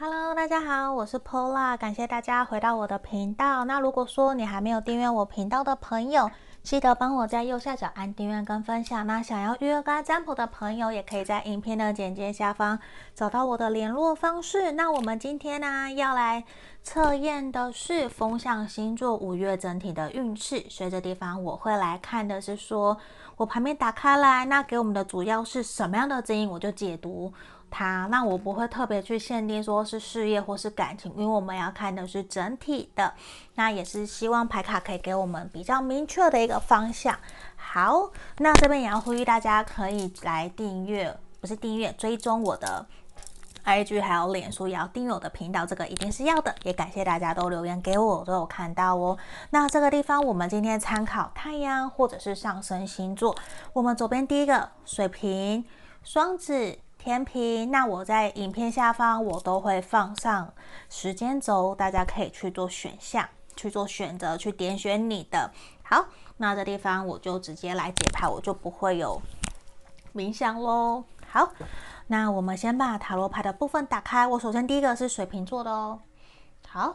Hello，大家好，我是 Pola，感谢大家回到我的频道。那如果说你还没有订阅我频道的朋友，记得帮我在右下角按订阅跟分享。那想要预约跟占卜的朋友，也可以在影片的简介下方找到我的联络方式。那我们今天呢，要来测验的是风象星座五月整体的运势。所以这地方我会来看的是说，我旁边打开来，那给我们的主要是什么样的指引，我就解读。它，那我不会特别去限定说是事业或是感情，因为我们要看的是整体的。那也是希望牌卡可以给我们比较明确的一个方向。好，那这边也要呼吁大家可以来订阅，不是订阅，追踪我的 IG 还有脸书，也要订阅我的频道，这个一定是要的。也感谢大家都留言给我，我都有看到哦。那这个地方我们今天参考太阳或者是上升星座，我们左边第一个水瓶、双子。天平，那我在影片下方我都会放上时间轴，大家可以去做选项，去做选择，去点选你的。好，那这地方我就直接来解牌，我就不会有冥想喽。好，那我们先把塔罗牌的部分打开。我首先第一个是水瓶座的哦。好，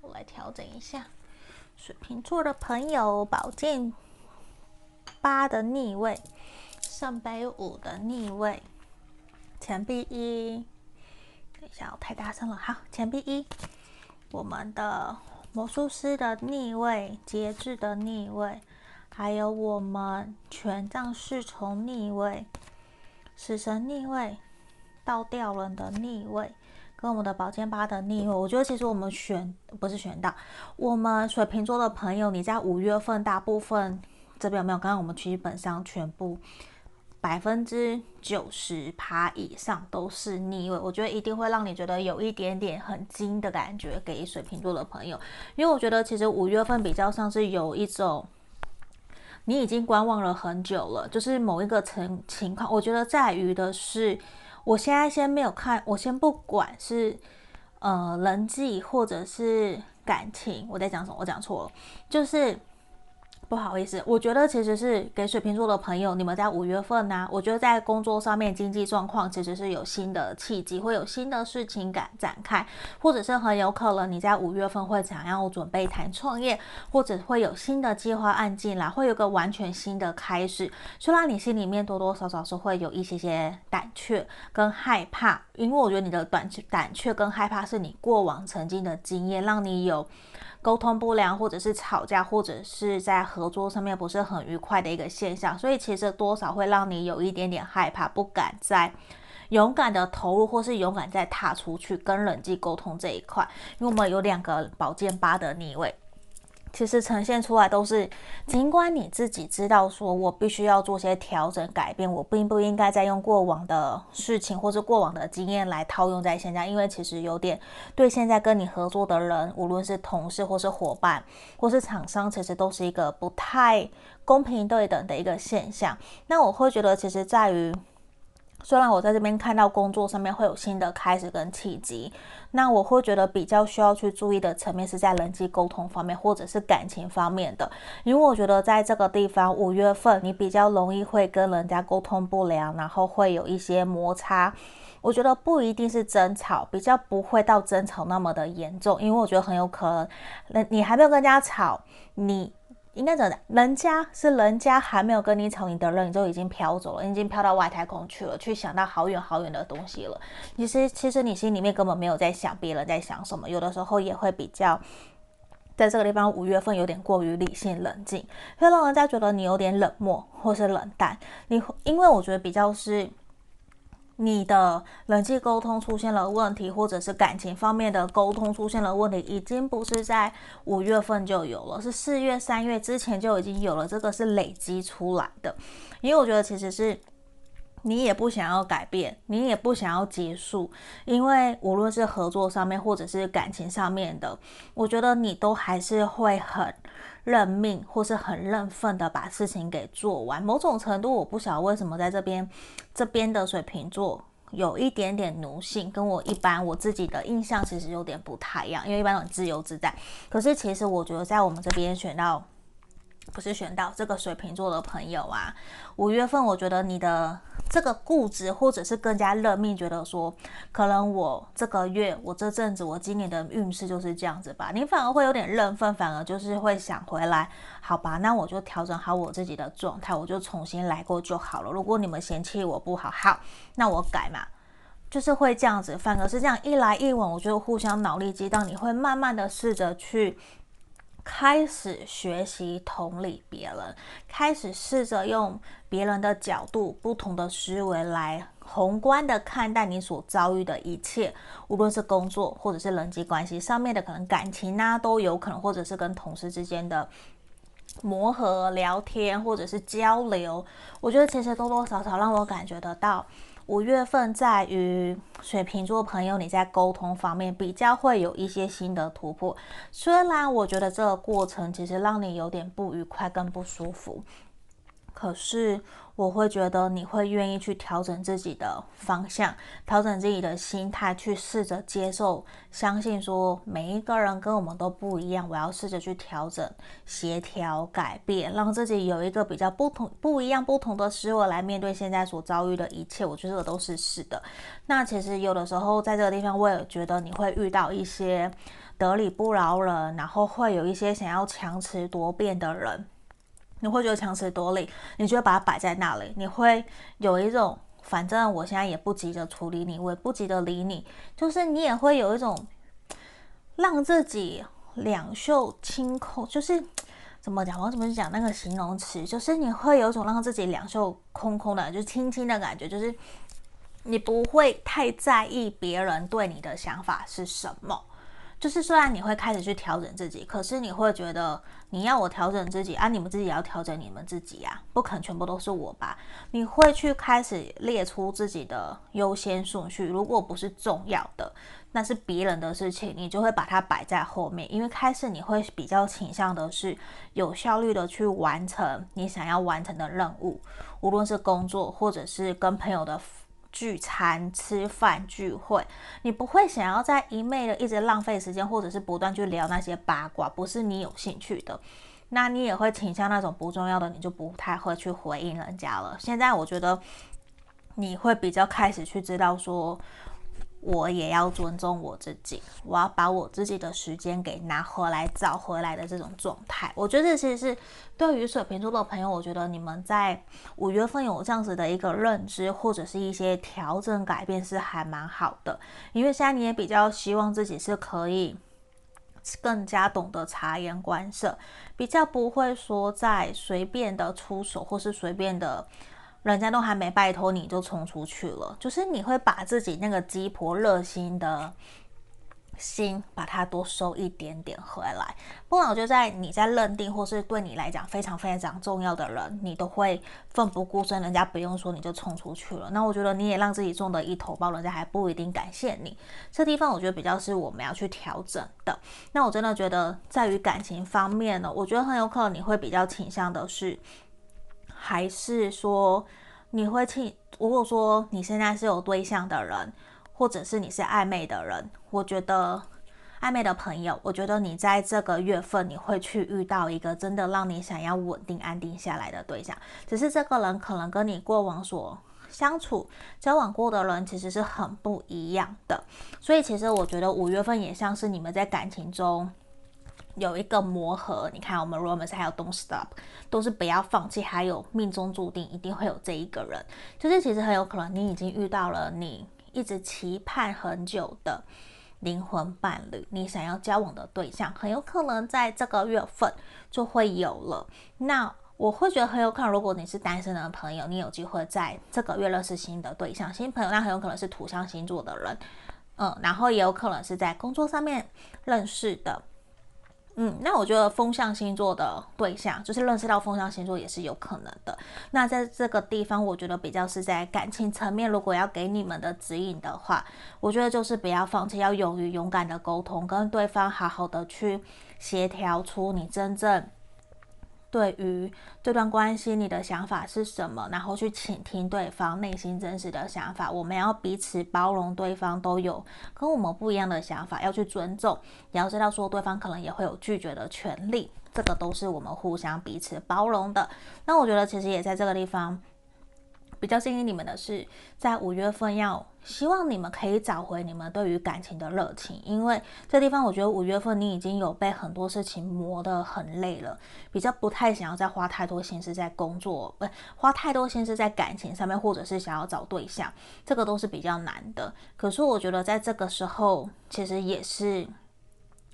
我来调整一下，水瓶座的朋友，宝剑八的逆位，圣杯五的逆位。钱币一，等一下，我太大声了。好，钱币一，我们的魔术师的逆位，节制的逆位，还有我们权杖侍从逆位，死神逆位，倒吊人的逆位，跟我们的宝剑八的逆位。我觉得其实我们选不是选到我们水瓶座的朋友，你在五月份大部分这边有没有？刚刚我们基本上全部。百分之九十趴以上都是逆位，我觉得一定会让你觉得有一点点很惊的感觉，给水瓶座的朋友，因为我觉得其实五月份比较像是有一种你已经观望了很久了，就是某一个情情况，我觉得在于的是，我现在先没有看，我先不管是呃人际或者是感情，我在讲什么？我讲错了，就是。不好意思，我觉得其实是给水瓶座的朋友，你们在五月份呢、我觉得在工作上面经济状况其实是有新的契机，会有新的事情感展开，或者是很有可能你在五月份会想要准备谈创业，或者会有新的计划案进来，会有个完全新的开始。虽然你心里面多多少少是会有一些些胆怯跟害怕，因为我觉得你的胆胆怯跟害怕是你过往曾经的经验，让你有。沟通不良，或者是吵架，或者是在合作上面不是很愉快的一个现象，所以其实多少会让你有一点点害怕，不敢再勇敢的投入，或是勇敢再踏出去跟人际沟通这一块，因为我们有两个宝剑八的逆位。其实呈现出来都是，尽管你自己知道说，我必须要做些调整改变，我并不应该再用过往的事情或是过往的经验来套用在现在，因为其实有点对现在跟你合作的人，无论是同事或是伙伴或是厂商，其实都是一个不太公平对等的一个现象。那我会觉得，其实在于。虽然我在这边看到工作上面会有新的开始跟契机，那我会觉得比较需要去注意的层面是在人际沟通方面或者是感情方面的，因为我觉得在这个地方五月份你比较容易会跟人家沟通不良，然后会有一些摩擦。我觉得不一定是争吵，比较不会到争吵那么的严重，因为我觉得很有可能，那你还没有跟人家吵，你。应该怎么？人家是人家还没有跟你吵，你的人你就已经飘走了，你已经飘到外太空去了，去想到好远好远的东西了。其实，其实你心里面根本没有在想别人在想什么，有的时候也会比较在这个地方五月份有点过于理性冷静，会让人家觉得你有点冷漠或是冷淡。你因为我觉得比较是。你的人际沟通出现了问题，或者是感情方面的沟通出现了问题，已经不是在五月份就有了，是四月、三月之前就已经有了。这个是累积出来的，因为我觉得其实是你也不想要改变，你也不想要结束，因为无论是合作上面或者是感情上面的，我觉得你都还是会很。认命或是很认份的把事情给做完，某种程度我不晓得为什么在这边这边的水瓶座有一点点奴性，跟我一般我自己的印象其实有点不太一样，因为一般都很自由自在。可是其实我觉得在我们这边选到不是选到这个水瓶座的朋友啊，五月份我觉得你的这个固执，或者是更加认命，觉得说可能我这个月、我这阵子、我今年的运势就是这样子吧。你反而会有点认分，反而就是会想回来，好吧，那我就调整好我自己的状态，我就重新来过就好了。如果你们嫌弃我不好，好，那我改嘛，就是会这样子。反而是这样一来一往，我觉得互相脑力激荡，你会慢慢的试着去。开始学习同理别人，开始试着用别人的角度、不同的思维来宏观的看待你所遭遇的一切，无论是工作或者是人际关系上面的可能感情啊，都有可能，或者是跟同事之间的磨合、聊天或者是交流，我觉得其实多多少少让我感觉得到。五月份在于水瓶座朋友，你在沟通方面比较会有一些新的突破。虽然我觉得这个过程其实让你有点不愉快跟不舒服，可是。我会觉得你会愿意去调整自己的方向，调整自己的心态，去试着接受、相信说每一个人跟我们都不一样。我要试着去调整、协调、改变，让自己有一个比较不同、不一样、不同的思维来面对现在所遭遇的一切。我觉得这个都是是的。那其实有的时候在这个地方，我也觉得你会遇到一些得理不饶人，然后会有一些想要强词夺辩的人。你会觉得强词夺理，你就会把它摆在那里，你会有一种反正我现在也不急着处理你，我也不急着理你，就是你也会有一种让自己两袖清空，就是怎么讲？我怎么讲那个形容词？就是你会有一种让自己两袖空空的，就是轻轻的感觉，就是你不会太在意别人对你的想法是什么。就是虽然你会开始去调整自己，可是你会觉得你要我调整自己啊，你们自己也要调整你们自己呀，不可能全部都是我吧？你会去开始列出自己的优先顺序，如果不是重要的，那是别人的事情，你就会把它摆在后面，因为开始你会比较倾向的是有效率的去完成你想要完成的任务，无论是工作或者是跟朋友的。聚餐、吃饭、聚会，你不会想要在一昧的一直浪费时间，或者是不断去聊那些八卦，不是你有兴趣的，那你也会倾向那种不重要的，你就不太会去回应人家了。现在我觉得你会比较开始去知道说。我也要尊重我自己，我要把我自己的时间给拿回来、找回来的这种状态。我觉得这其实是对于水瓶座的朋友，我觉得你们在五月份有这样子的一个认知，或者是一些调整改变，是还蛮好的。因为现在你也比较希望自己是可以更加懂得察言观色，比较不会说在随便的出手，或是随便的。人家都还没拜托你就冲出去了，就是你会把自己那个鸡婆热心的心，把它多收一点点回来。不然我觉得在你在认定或是对你来讲非常非常重要的人，你都会奋不顾身，人家不用说你就冲出去了。那我觉得你也让自己中的一头包，人家还不一定感谢你。这地方我觉得比较是我们要去调整的。那我真的觉得在于感情方面呢，我觉得很有可能你会比较倾向的是。还是说你会去？如果说你现在是有对象的人，或者是你是暧昧的人，我觉得暧昧的朋友，我觉得你在这个月份你会去遇到一个真的让你想要稳定安定下来的对象。只是这个人可能跟你过往所相处交往过的人其实是很不一样的，所以其实我觉得五月份也像是你们在感情中。有一个磨合，你看我们 Romance 还有 Don't Stop，都是不要放弃，还有命中注定一定会有这一个人，就是其实很有可能你已经遇到了你一直期盼很久的灵魂伴侣，你想要交往的对象，很有可能在这个月份就会有了。那我会觉得很有可能，如果你是单身的朋友，你有机会在这个月认识新的对象，新朋友，那很有可能是土象星座的人，嗯，然后也有可能是在工作上面认识的。嗯，那我觉得风象星座的对象，就是认识到风象星座也是有可能的。那在这个地方，我觉得比较是在感情层面，如果要给你们的指引的话，我觉得就是不要放弃，要勇于勇敢的沟通，跟对方好好的去协调出你真正。对于这段关系，你的想法是什么？然后去倾听对方内心真实的想法。我们要彼此包容，对方都有跟我们不一样的想法，要去尊重。也要知道说，对方可能也会有拒绝的权利，这个都是我们互相彼此包容的。那我觉得，其实也在这个地方，比较建议你们的是，在五月份要希望你们可以找回你们对于感情的热情，因为这地方我觉得五月份你已经有被很多事情磨得很累了，比较不太想要再花太多心思在工作，不花太多心思在感情上面，或者是想要找对象，这个都是比较难的。可是我觉得在这个时候，其实也是，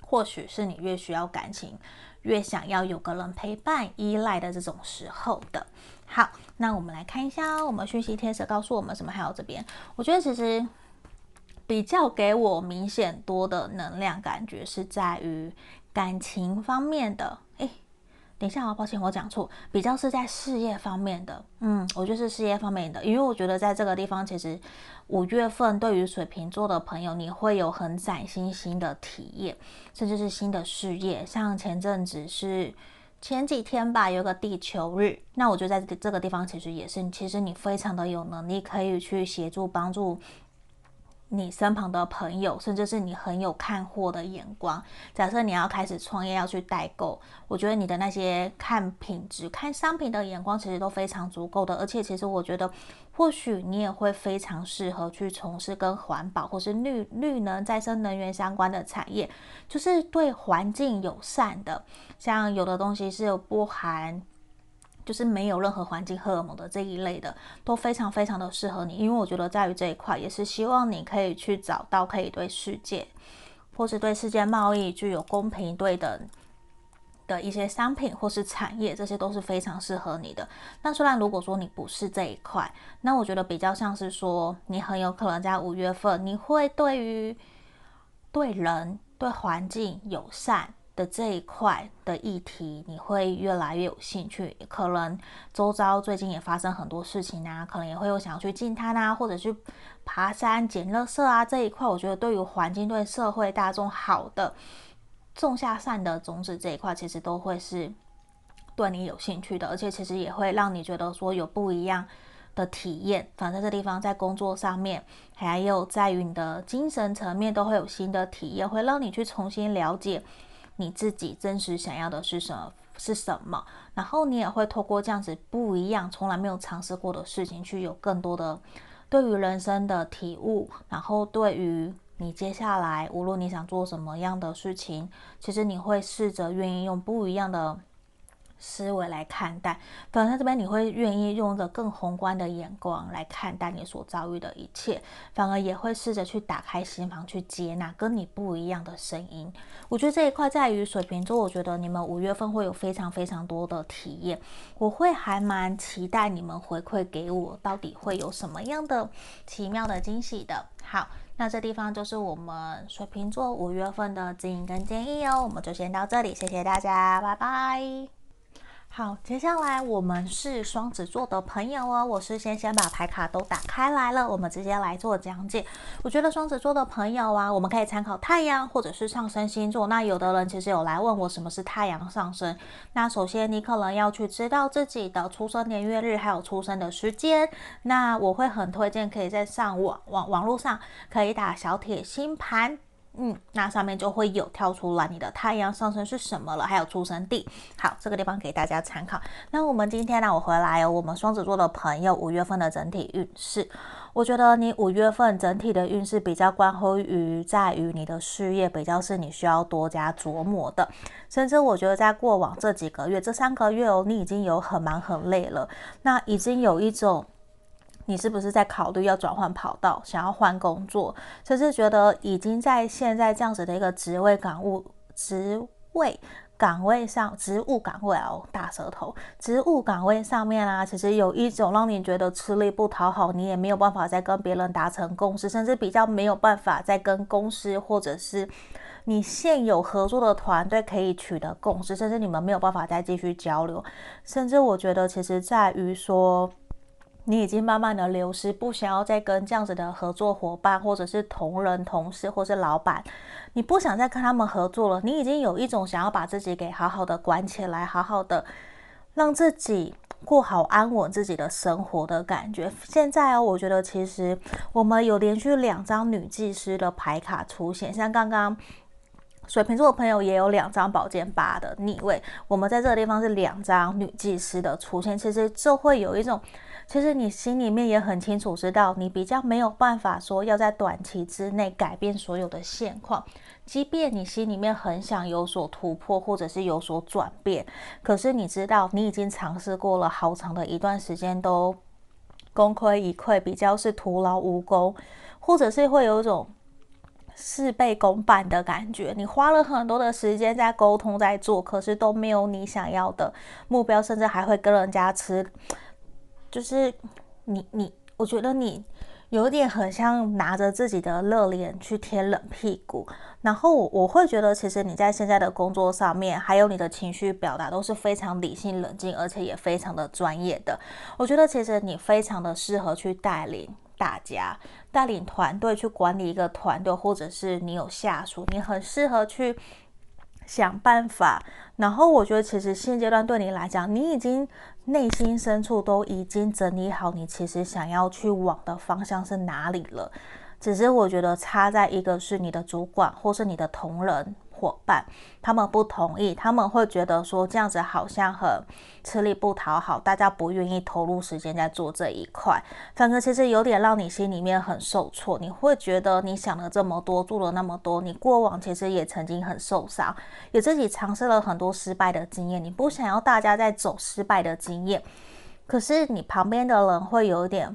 或许是你越需要感情，越想要有个人陪伴、依赖的这种时候的。好，那我们来看一下，我们讯息贴纸告诉我们什么？还有这边，我觉得其实比较给我明显多的能量感觉是在于感情方面的。诶，等一下啊，抱歉，我讲错，比较是在事业方面的。嗯，我就是事业方面的，因为我觉得在这个地方，其实五月份对于水瓶座的朋友，你会有很崭新新的体验，甚至是新的事业。像前阵子是。前几天吧，有个地球日，那我就在这个地方其实也是，其实你非常的有能力，可以去协助帮助。你身旁的朋友，甚至是你很有看货的眼光。假设你要开始创业，要去代购，我觉得你的那些看品质、看商品的眼光，其实都非常足够的。而且，其实我觉得，或许你也会非常适合去从事跟环保或是绿绿能、再生能源相关的产业，就是对环境友善的。像有的东西是不含。就是没有任何环境荷尔蒙的这一类的，都非常非常的适合你，因为我觉得在于这一块，也是希望你可以去找到可以对世界，或是对世界贸易具有公平对等的一些商品或是产业，这些都是非常适合你的。那虽然如果说你不是这一块，那我觉得比较像是说，你很有可能在五月份，你会对于对人对环境友善。的这一块的议题，你会越来越有兴趣。可能周遭最近也发生很多事情啊，可能也会有想要去进滩啊，或者去爬山捡垃圾啊这一块。我觉得对于环境、对社会大众好的，种下善的种子这一块，其实都会是对你有兴趣的，而且其实也会让你觉得说有不一样的体验。反正这地方在工作上面，还有在于你的精神层面，都会有新的体验，会让你去重新了解。你自己真实想要的是什么？是什么？然后你也会透过这样子不一样、从来没有尝试过的事情，去有更多的对于人生的体悟。然后对于你接下来，无论你想做什么样的事情，其实你会试着愿意用不一样的。思维来看待，反而在这边你会愿意用一个更宏观的眼光来看待你所遭遇的一切，反而也会试着去打开心房，去接纳跟你不一样的声音。我觉得这一块在于水瓶座，我觉得你们五月份会有非常非常多的体验，我会还蛮期待你们回馈给我，到底会有什么样的奇妙的惊喜的。好，那这地方就是我们水瓶座五月份的指引跟建议哦，我们就先到这里，谢谢大家，拜拜。好，接下来我们是双子座的朋友哦。我是先先把牌卡都打开来了，我们直接来做讲解。我觉得双子座的朋友啊，我们可以参考太阳或者是上升星座。那有的人其实有来问我什么是太阳上升。那首先你可能要去知道自己的出生年月日还有出生的时间。那我会很推荐可以在上网网网络上可以打小铁星盘。嗯，那上面就会有跳出来你的太阳上升是什么了，还有出生地。好，这个地方给大家参考。那我们今天呢，我回来有我们双子座的朋友五月份的整体运势。我觉得你五月份整体的运势比较关乎于在于你的事业，比较是你需要多加琢磨的。甚至我觉得在过往这几个月，这三个月哦，你已经有很忙很累了，那已经有一种。你是不是在考虑要转换跑道，想要换工作，甚至觉得已经在现在这样子的一个职位岗务、职位岗位上、职务岗位哦，大舌头，职务岗位上面啊，其实有一种让你觉得吃力不讨好，你也没有办法再跟别人达成共识，甚至比较没有办法再跟公司或者是你现有合作的团队可以取得共识，甚至你们没有办法再继续交流，甚至我觉得其实在于说。你已经慢慢的流失，不想要再跟这样子的合作伙伴，或者是同仁、同事，或是老板，你不想再跟他们合作了。你已经有一种想要把自己给好好的关起来，好好的让自己过好安稳自己的生活的感觉。现在哦，我觉得其实我们有连续两张女祭司的牌卡出现，像刚刚水瓶座的朋友也有两张宝剑八的逆位，我们在这个地方是两张女祭司的出现，其实就会有一种。其实你心里面也很清楚知道，你比较没有办法说要在短期之内改变所有的现况。即便你心里面很想有所突破，或者是有所转变，可是你知道，你已经尝试过了好长的一段时间，都功亏一篑，比较是徒劳无功，或者是会有一种事倍功半的感觉。你花了很多的时间在沟通，在做，可是都没有你想要的目标，甚至还会跟人家吃，就是你你，我觉得你。有点很像拿着自己的热脸去贴冷屁股，然后我我会觉得，其实你在现在的工作上面，还有你的情绪表达都是非常理性冷静，而且也非常的专业的。我觉得其实你非常的适合去带领大家，带领团队去管理一个团队，或者是你有下属，你很适合去。想办法，然后我觉得其实现阶段对你来讲，你已经内心深处都已经整理好，你其实想要去往的方向是哪里了。只是我觉得差在一个是你的主管，或是你的同仁。伙伴，他们不同意，他们会觉得说这样子好像很吃力不讨好，大家不愿意投入时间在做这一块，反而其实有点让你心里面很受挫。你会觉得你想了这么多，做了那么多，你过往其实也曾经很受伤，也自己尝试了很多失败的经验，你不想要大家在走失败的经验，可是你旁边的人会有一点。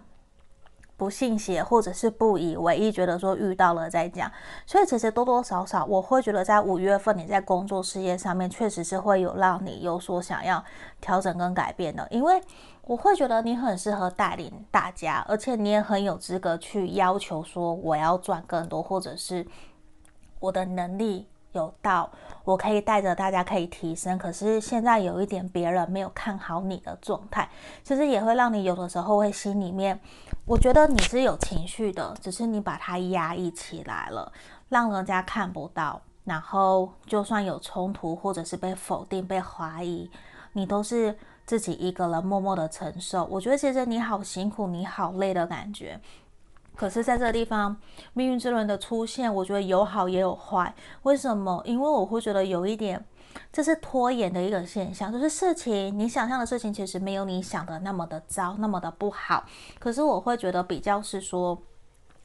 不信邪，或者是不以为意，觉得说遇到了再讲。所以其实多多少少，我会觉得在五月份你在工作事业上面，确实是会有让你有所想要调整跟改变的。因为我会觉得你很适合带领大家，而且你也很有资格去要求说我要赚更多，或者是我的能力。有到，我可以带着大家可以提升，可是现在有一点别人没有看好你的状态，其实也会让你有的时候会心里面，我觉得你是有情绪的，只是你把它压抑起来了，让人家看不到，然后就算有冲突或者是被否定、被怀疑，你都是自己一个人默默的承受。我觉得其实你好辛苦，你好累的感觉。可是，在这个地方，命运之轮的出现，我觉得有好也有坏。为什么？因为我会觉得有一点，这是拖延的一个现象，就是事情你想象的事情，其实没有你想的那么的糟，那么的不好。可是我会觉得比较是说。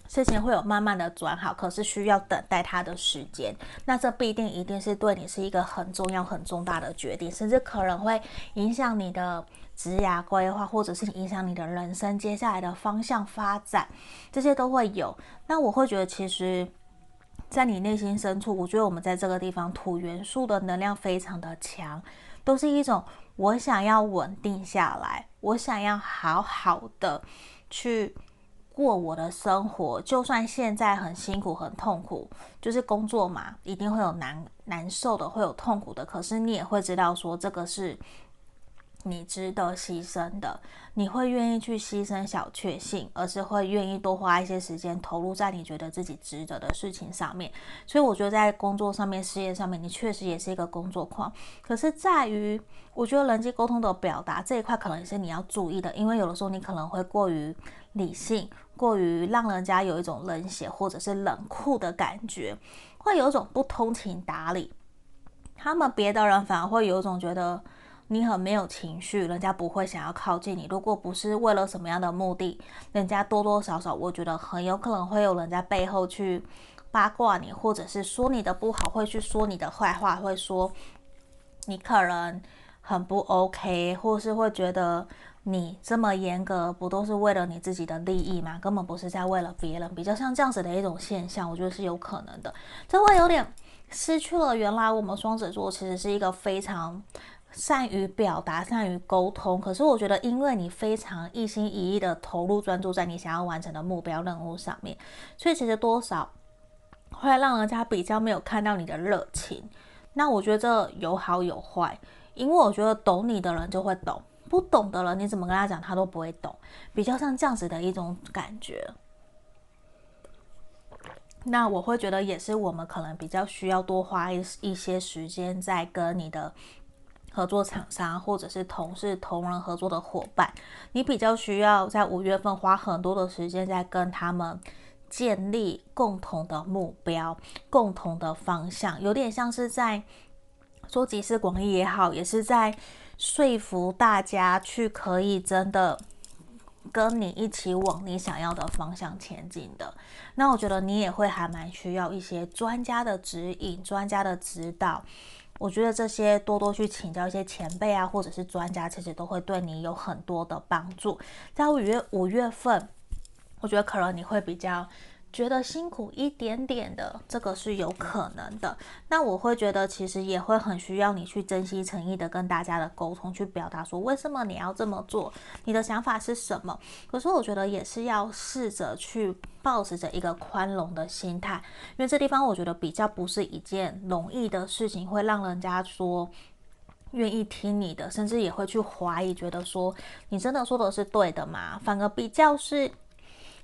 事情会有慢慢的转好，可是需要等待它的时间。那这不一定一定是对你是一个很重要、很重大的决定，甚至可能会影响你的职涯规划，或者是影响你的人生接下来的方向发展，这些都会有。那我会觉得，其实，在你内心深处，我觉得我们在这个地方土元素的能量非常的强，都是一种我想要稳定下来，我想要好好的去。过我的生活，就算现在很辛苦、很痛苦，就是工作嘛，一定会有难难受的，会有痛苦的。可是你也会知道，说这个是你值得牺牲的，你会愿意去牺牲小确幸，而是会愿意多花一些时间投入在你觉得自己值得的事情上面。所以我觉得在工作上面、事业上面，你确实也是一个工作狂。可是在于，我觉得人际沟通的表达这一块，可能也是你要注意的，因为有的时候你可能会过于理性。过于让人家有一种冷血或者是冷酷的感觉，会有一种不通情达理。他们别的人反而会有一种觉得你很没有情绪，人家不会想要靠近你。如果不是为了什么样的目的，人家多多少少我觉得很有可能会有人在背后去八卦你，或者是说你的不好，会去说你的坏话，会说你可能很不 OK，或是会觉得。你这么严格，不都是为了你自己的利益吗？根本不是在为了别人，比较像这样子的一种现象，我觉得是有可能的。这会有点失去了原来我们双子座其实是一个非常善于表达、善于沟通。可是我觉得，因为你非常一心一意的投入、专注在你想要完成的目标任务上面，所以其实多少会让人家比较没有看到你的热情。那我觉得这有好有坏，因为我觉得懂你的人就会懂。不懂的人，你怎么跟他讲，他都不会懂，比较像这样子的一种感觉。那我会觉得，也是我们可能比较需要多花一一些时间，在跟你的合作厂商或者是同事、同仁合作的伙伴，你比较需要在五月份花很多的时间，在跟他们建立共同的目标、共同的方向，有点像是在说集思广益也好，也是在。说服大家去可以真的跟你一起往你想要的方向前进的。那我觉得你也会还蛮需要一些专家的指引、专家的指导。我觉得这些多多去请教一些前辈啊，或者是专家，其实都会对你有很多的帮助。在五月五月份，我觉得可能你会比较。觉得辛苦一点点的，这个是有可能的。那我会觉得，其实也会很需要你去真心诚意的跟大家的沟通，去表达说为什么你要这么做，你的想法是什么。可是我觉得也是要试着去抱持着一个宽容的心态，因为这地方我觉得比较不是一件容易的事情，会让人家说愿意听你的，甚至也会去怀疑，觉得说你真的说的是对的吗？反而比较是。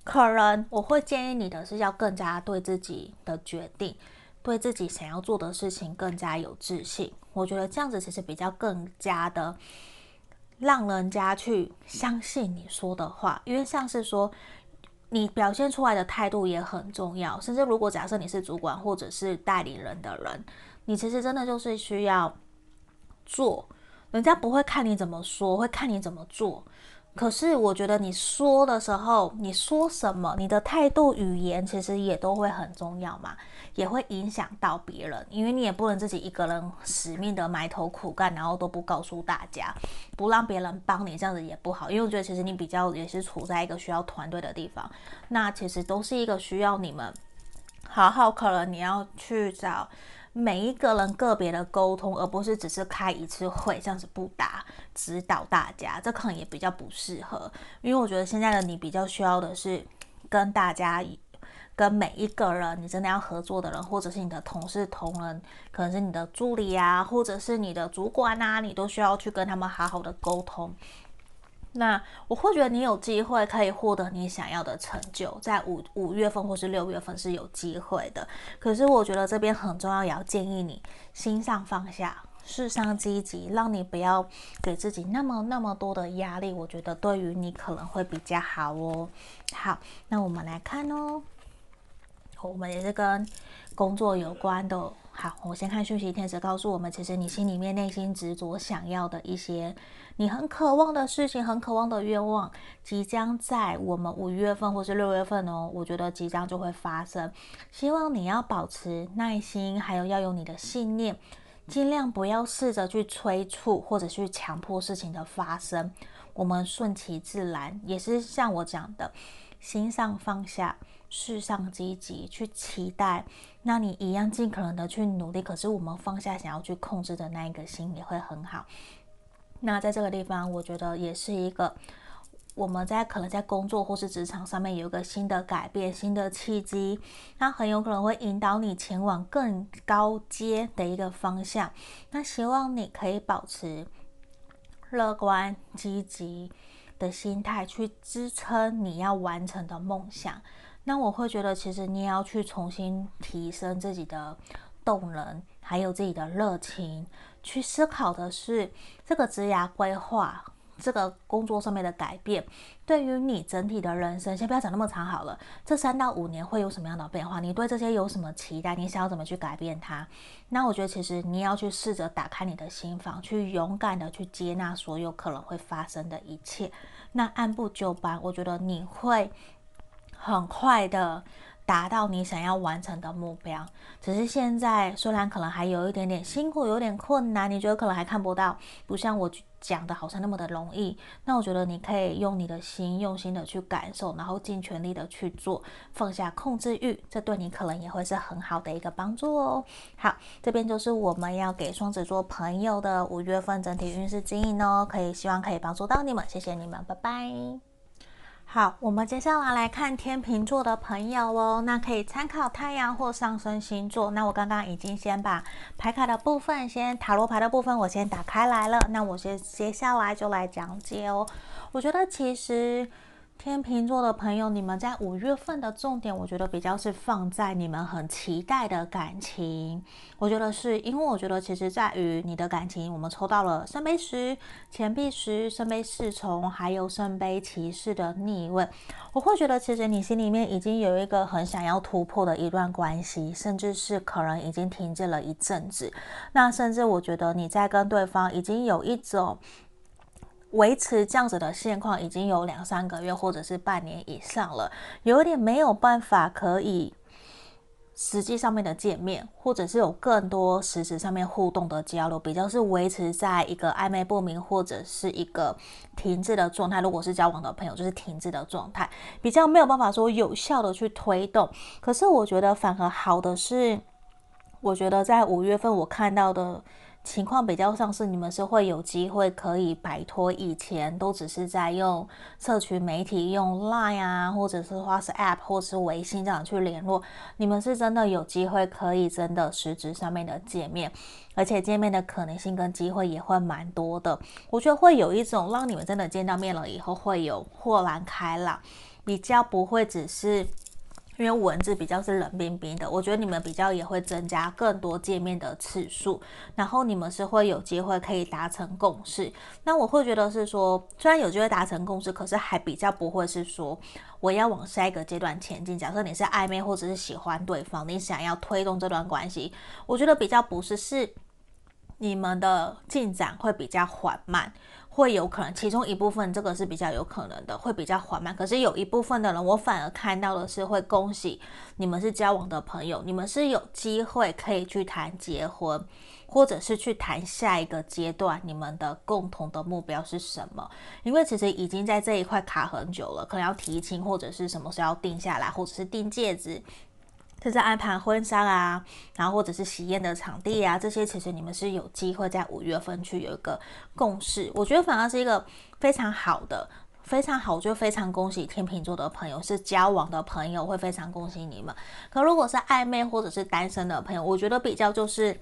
可能我会建议你的是要更加对自己的决定，对自己想要做的事情更加有自信。我觉得这样子其实比较更加的让人家去相信你说的话，因为像是说你表现出来的态度也很重要。甚至如果假设你是主管或者是代理人的人，你其实真的就是需要做，人家不会看你怎么说，会看你怎么做。可是我觉得你说的时候，你说什么，你的态度、语言其实也都会很重要嘛，也会影响到别人，因为你也不能自己一个人死命的埋头苦干，然后都不告诉大家，不让别人帮你，这样子也不好。因为我觉得其实你比较也是处在一个需要团队的地方，那其实都是一个需要你们好好，可能你要去找。每一个人个别的沟通，而不是只是开一次会这样子不打指导大家，这可能也比较不适合。因为我觉得现在的你比较需要的是跟大家，跟每一个人，你真的要合作的人，或者是你的同事、同仁，可能是你的助理啊，或者是你的主管啊，你都需要去跟他们好好的沟通。那我会觉得你有机会可以获得你想要的成就，在五五月份或是六月份是有机会的。可是我觉得这边很重要，也要建议你心上放下，事上积极，让你不要给自己那么那么多的压力。我觉得对于你可能会比较好哦。好，那我们来看哦，我们也是跟工作有关的。好，我先看讯息天使告诉我们，其实你心里面内心执着想要的一些，你很渴望的事情，很渴望的愿望，即将在我们五月份或是六月份哦，我觉得即将就会发生。希望你要保持耐心，还有要有你的信念，尽量不要试着去催促或者去强迫事情的发生。我们顺其自然，也是像我讲的，心上放下。事上积极去期待，那你一样尽可能的去努力。可是我们放下想要去控制的那一个心也会很好。那在这个地方，我觉得也是一个我们在可能在工作或是职场上面有一个新的改变、新的契机，那很有可能会引导你前往更高阶的一个方向。那希望你可以保持乐观积极的心态去支撑你要完成的梦想。那我会觉得，其实你也要去重新提升自己的动能，还有自己的热情，去思考的是这个职涯规划，这个工作上面的改变，对于你整体的人生，先不要讲那么长好了。这三到五年会有什么样的变化？你对这些有什么期待？你想要怎么去改变它？那我觉得，其实你要去试着打开你的心房，去勇敢的去接纳所有可能会发生的一切。那按部就班，我觉得你会。很快的达到你想要完成的目标，只是现在虽然可能还有一点点辛苦，有点困难，你觉得可能还看不到，不像我讲的好像那么的容易。那我觉得你可以用你的心，用心的去感受，然后尽全力的去做，放下控制欲，这对你可能也会是很好的一个帮助哦。好，这边就是我们要给双子座朋友的五月份整体运势指引哦，可以希望可以帮助到你们，谢谢你们，拜拜。好，我们接下来来看天秤座的朋友哦，那可以参考太阳或上升星座。那我刚刚已经先把牌卡的部分，先塔罗牌的部分，我先打开来了。那我先接下来就来讲解哦。我觉得其实。天秤座的朋友，你们在五月份的重点，我觉得比较是放在你们很期待的感情。我觉得是因为我觉得，其实在于你的感情，我们抽到了圣杯十、钱币十、圣杯侍从，还有圣杯骑士的逆位。我会觉得，其实你心里面已经有一个很想要突破的一段关系，甚至是可能已经停滞了一阵子。那甚至我觉得你在跟对方已经有一种。维持这样子的现况已经有两三个月或者是半年以上了，有点没有办法可以。实际上面的见面，或者是有更多实质上面互动的交流，比较是维持在一个暧昧不明或者是一个停滞的状态。如果是交往的朋友，就是停滞的状态，比较没有办法说有效的去推动。可是我觉得反而好的是，我觉得在五月份我看到的。情况比较像是你们是会有机会可以摆脱以前都只是在用社群媒体、用 Line 啊，或者是 WhatsApp 或者是微信这样去联络。你们是真的有机会可以真的实质上面的见面，而且见面的可能性跟机会也会蛮多的。我觉得会有一种让你们真的见到面了以后会有豁然开朗，比较不会只是。因为文字比较是冷冰冰的，我觉得你们比较也会增加更多见面的次数，然后你们是会有机会可以达成共识。那我会觉得是说，虽然有机会达成共识，可是还比较不会是说我要往下一个阶段前进。假设你是暧昧或者是喜欢对方，你想要推动这段关系，我觉得比较不是，是你们的进展会比较缓慢。会有可能，其中一部分这个是比较有可能的，会比较缓慢。可是有一部分的人，我反而看到的是会恭喜你们是交往的朋友，你们是有机会可以去谈结婚，或者是去谈下一个阶段，你们的共同的目标是什么？因为其实已经在这一块卡很久了，可能要提亲，或者是什么时候要定下来，或者是订戒指。就是安排婚纱啊，然后或者是喜宴的场地啊，这些其实你们是有机会在五月份去有一个共识。我觉得反而是一个非常好的，非常好，就非常恭喜天秤座的朋友，是交往的朋友会非常恭喜你们。可如果是暧昧或者是单身的朋友，我觉得比较就是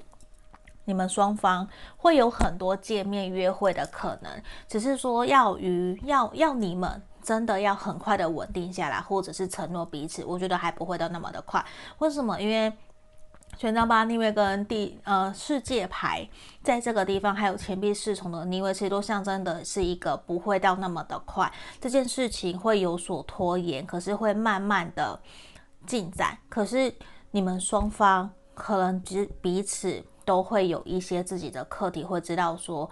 你们双方会有很多见面约会的可能，只是说要与要要你们。真的要很快的稳定下来，或者是承诺彼此，我觉得还不会到那么的快。为什么？因为权杖八逆位跟第呃世界牌在这个地方，还有钱币侍从的逆位，其实都象征的是一个不会到那么的快，这件事情会有所拖延，可是会慢慢的进展。可是你们双方可能只彼此都会有一些自己的课题，会知道说。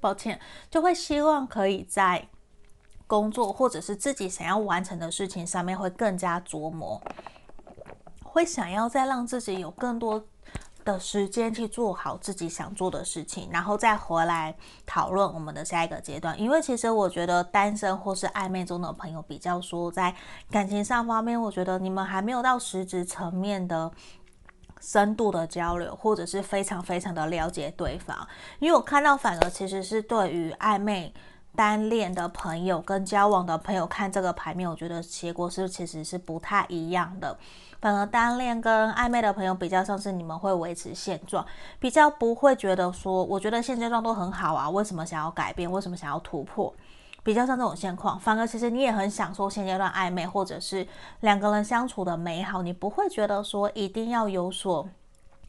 抱歉，就会希望可以在工作或者是自己想要完成的事情上面会更加琢磨，会想要再让自己有更多的时间去做好自己想做的事情，然后再回来讨论我们的下一个阶段。因为其实我觉得单身或是暧昧中的朋友比较说在感情上方面，我觉得你们还没有到实质层面的。深度的交流，或者是非常非常的了解对方，因为我看到反而其实是对于暧昧单恋的朋友跟交往的朋友看这个牌面，我觉得结果是其实是不太一样的。反而单恋跟暧昧的朋友比较像是你们会维持现状，比较不会觉得说，我觉得现阶段都很好啊，为什么想要改变？为什么想要突破？比较像这种现况，反而其实你也很享受现阶段暧昧或者是两个人相处的美好，你不会觉得说一定要有所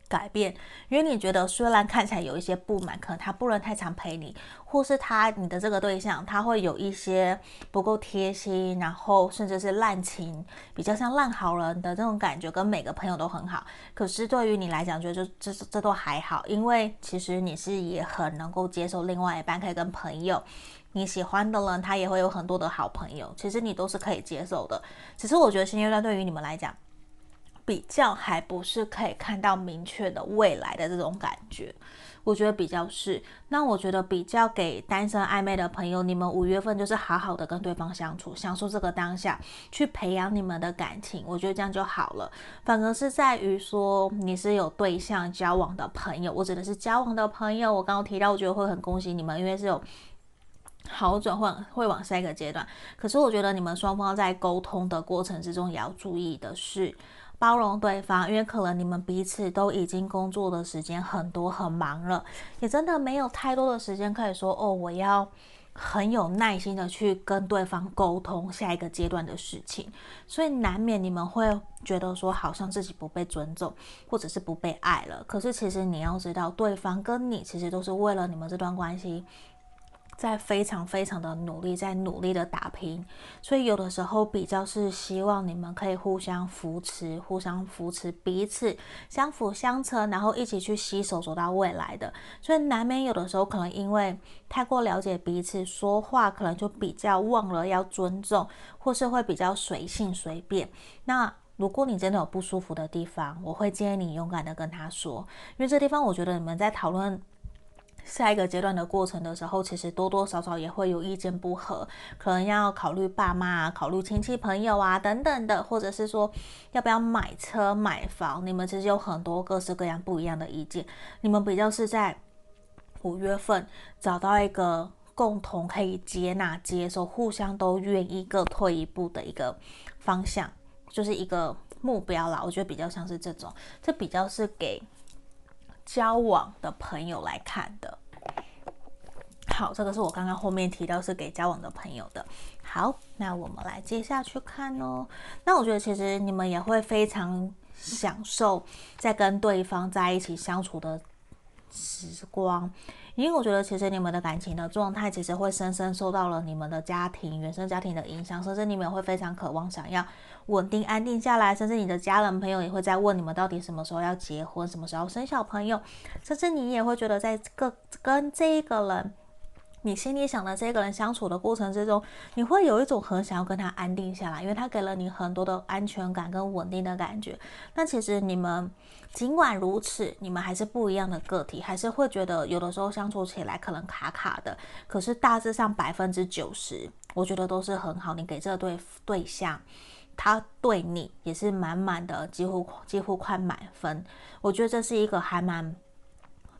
改变，因为你觉得虽然看起来有一些不满，可能他不能太常陪你，或是他你的这个对象他会有一些不够贴心，然后甚至是滥情，比较像烂好人的这种感觉，跟每个朋友都很好。可是对于你来讲，觉得这这这都还好，因为其实你是也很能够接受另外一半可以跟朋友。你喜欢的人，他也会有很多的好朋友，其实你都是可以接受的。只是我觉得现阶段对于你们来讲，比较还不是可以看到明确的未来的这种感觉。我觉得比较是，那我觉得比较给单身暧昧的朋友，你们五月份就是好好的跟对方相处，享受这个当下，去培养你们的感情，我觉得这样就好了。反而是在于说你是有对象交往的朋友，我指的是交往的朋友，我刚刚提到，我觉得会很恭喜你们，因为是有。好转会会往下一个阶段，可是我觉得你们双方在沟通的过程之中也要注意的是包容对方，因为可能你们彼此都已经工作的时间很多很忙了，也真的没有太多的时间可以说哦，我要很有耐心的去跟对方沟通下一个阶段的事情，所以难免你们会觉得说好像自己不被尊重，或者是不被爱了。可是其实你要知道，对方跟你其实都是为了你们这段关系。在非常非常的努力，在努力的打拼，所以有的时候比较是希望你们可以互相扶持，互相扶持彼此，相辅相成，然后一起去携手走到未来的。所以难免有的时候可能因为太过了解彼此，说话可能就比较忘了要尊重，或是会比较随性随便。那如果你真的有不舒服的地方，我会建议你勇敢的跟他说，因为这地方我觉得你们在讨论。下一个阶段的过程的时候，其实多多少少也会有意见不合，可能要考虑爸妈，考虑亲戚朋友啊等等的，或者是说要不要买车买房，你们其实有很多各式各样不一样的意见。你们比较是在五月份找到一个共同可以接纳、接受、互相都愿意各退一步的一个方向，就是一个目标啦。我觉得比较像是这种，这比较是给。交往的朋友来看的。好，这个是我刚刚后面提到是给交往的朋友的。好，那我们来接下去看哦。那我觉得其实你们也会非常享受在跟对方在一起相处的时光。因为我觉得，其实你们的感情的状态，其实会深深受到了你们的家庭、原生家庭的影响，甚至你们会非常渴望想要稳定、安定下来，甚至你的家人朋友也会在问你们到底什么时候要结婚，什么时候生小朋友，甚至你也会觉得，在这个跟这一个人。你心里想的这个人相处的过程之中，你会有一种很想要跟他安定下来，因为他给了你很多的安全感跟稳定的感觉。那其实你们尽管如此，你们还是不一样的个体，还是会觉得有的时候相处起来可能卡卡的。可是大致上百分之九十，我觉得都是很好。你给这对对象，他对你也是满满的，几乎几乎快满分。我觉得这是一个还蛮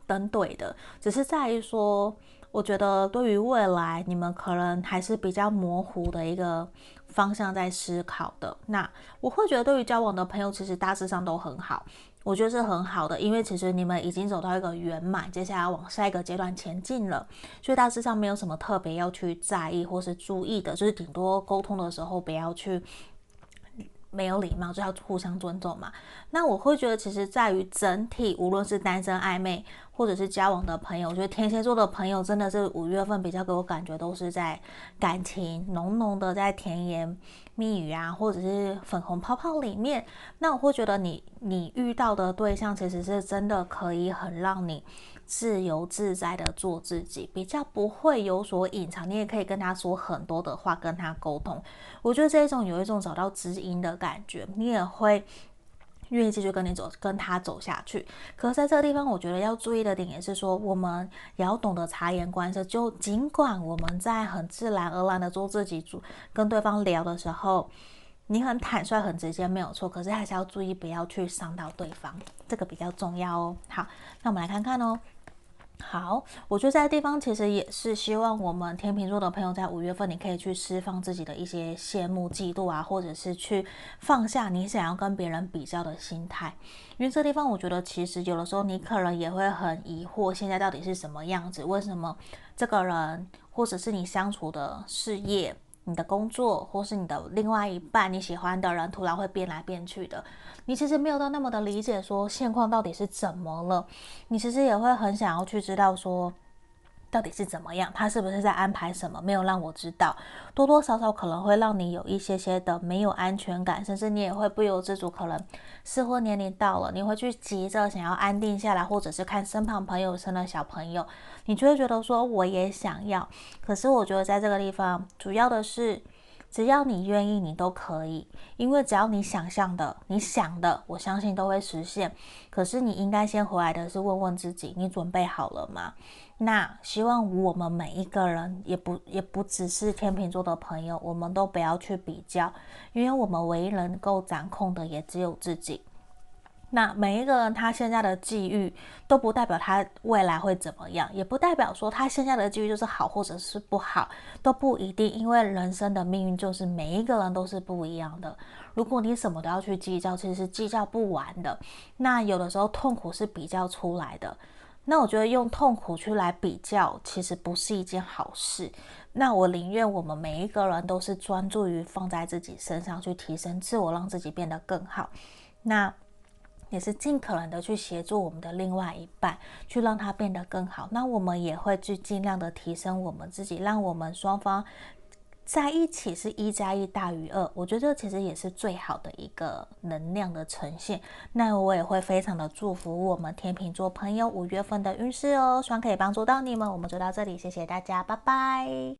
登对的，只是在于说。我觉得对于未来，你们可能还是比较模糊的一个方向在思考的。那我会觉得，对于交往的朋友，其实大致上都很好，我觉得是很好的，因为其实你们已经走到一个圆满，接下来往下一个阶段前进了，所以大致上没有什么特别要去在意或是注意的，就是顶多沟通的时候不要去。没有礼貌就要互相尊重嘛。那我会觉得，其实在于整体，无论是单身暧昧或者是交往的朋友，我觉得天蝎座的朋友真的是五月份比较给我感觉都是在感情浓浓的在甜言蜜语啊，或者是粉红泡泡里面。那我会觉得你你遇到的对象其实是真的可以很让你。自由自在的做自己，比较不会有所隐藏。你也可以跟他说很多的话，跟他沟通。我觉得这一种有一种找到知音的感觉，你也会愿意继续跟你走，跟他走下去。可是在这个地方，我觉得要注意的点也是说，我们也要懂得察言观色。就尽管我们在很自然而然的做自己，主跟对方聊的时候，你很坦率、很直接，没有错。可是还是要注意，不要去伤到对方，这个比较重要哦。好，那我们来看看哦。好，我觉得这个地方其实也是希望我们天秤座的朋友在五月份，你可以去释放自己的一些羡慕、嫉妒啊，或者是去放下你想要跟别人比较的心态。因为这地方，我觉得其实有的时候你可能也会很疑惑，现在到底是什么样子？为什么这个人，或者是你相处的事业？你的工作，或是你的另外一半，你喜欢的人，突然会变来变去的，你其实没有到那么的理解，说现况到底是怎么了？你其实也会很想要去知道说。到底是怎么样？他是不是在安排什么？没有让我知道，多多少少可能会让你有一些些的没有安全感，甚至你也会不由自主，可能适婚年龄到了，你会去急着想要安定下来，或者是看身旁朋友生了小朋友，你就会觉得说我也想要。可是我觉得在这个地方，主要的是。只要你愿意，你都可以，因为只要你想象的、你想的，我相信都会实现。可是你应该先回来的是问问自己，你准备好了吗？那希望我们每一个人，也不也不只是天秤座的朋友，我们都不要去比较，因为我们唯一能够掌控的也只有自己。那每一个人他现在的际遇都不代表他未来会怎么样，也不代表说他现在的际遇就是好或者是不好，都不一定。因为人生的命运就是每一个人都是不一样的。如果你什么都要去计较，其实是计较不完的。那有的时候痛苦是比较出来的。那我觉得用痛苦去来比较，其实不是一件好事。那我宁愿我们每一个人都是专注于放在自己身上去提升自我，让自己变得更好。那。也是尽可能的去协助我们的另外一半，去让他变得更好。那我们也会去尽量的提升我们自己，让我们双方在一起是一加一大于二。我觉得这其实也是最好的一个能量的呈现。那我也会非常的祝福我们天秤座朋友五月份的运势哦，希望可以帮助到你们。我们就到这里，谢谢大家，拜拜。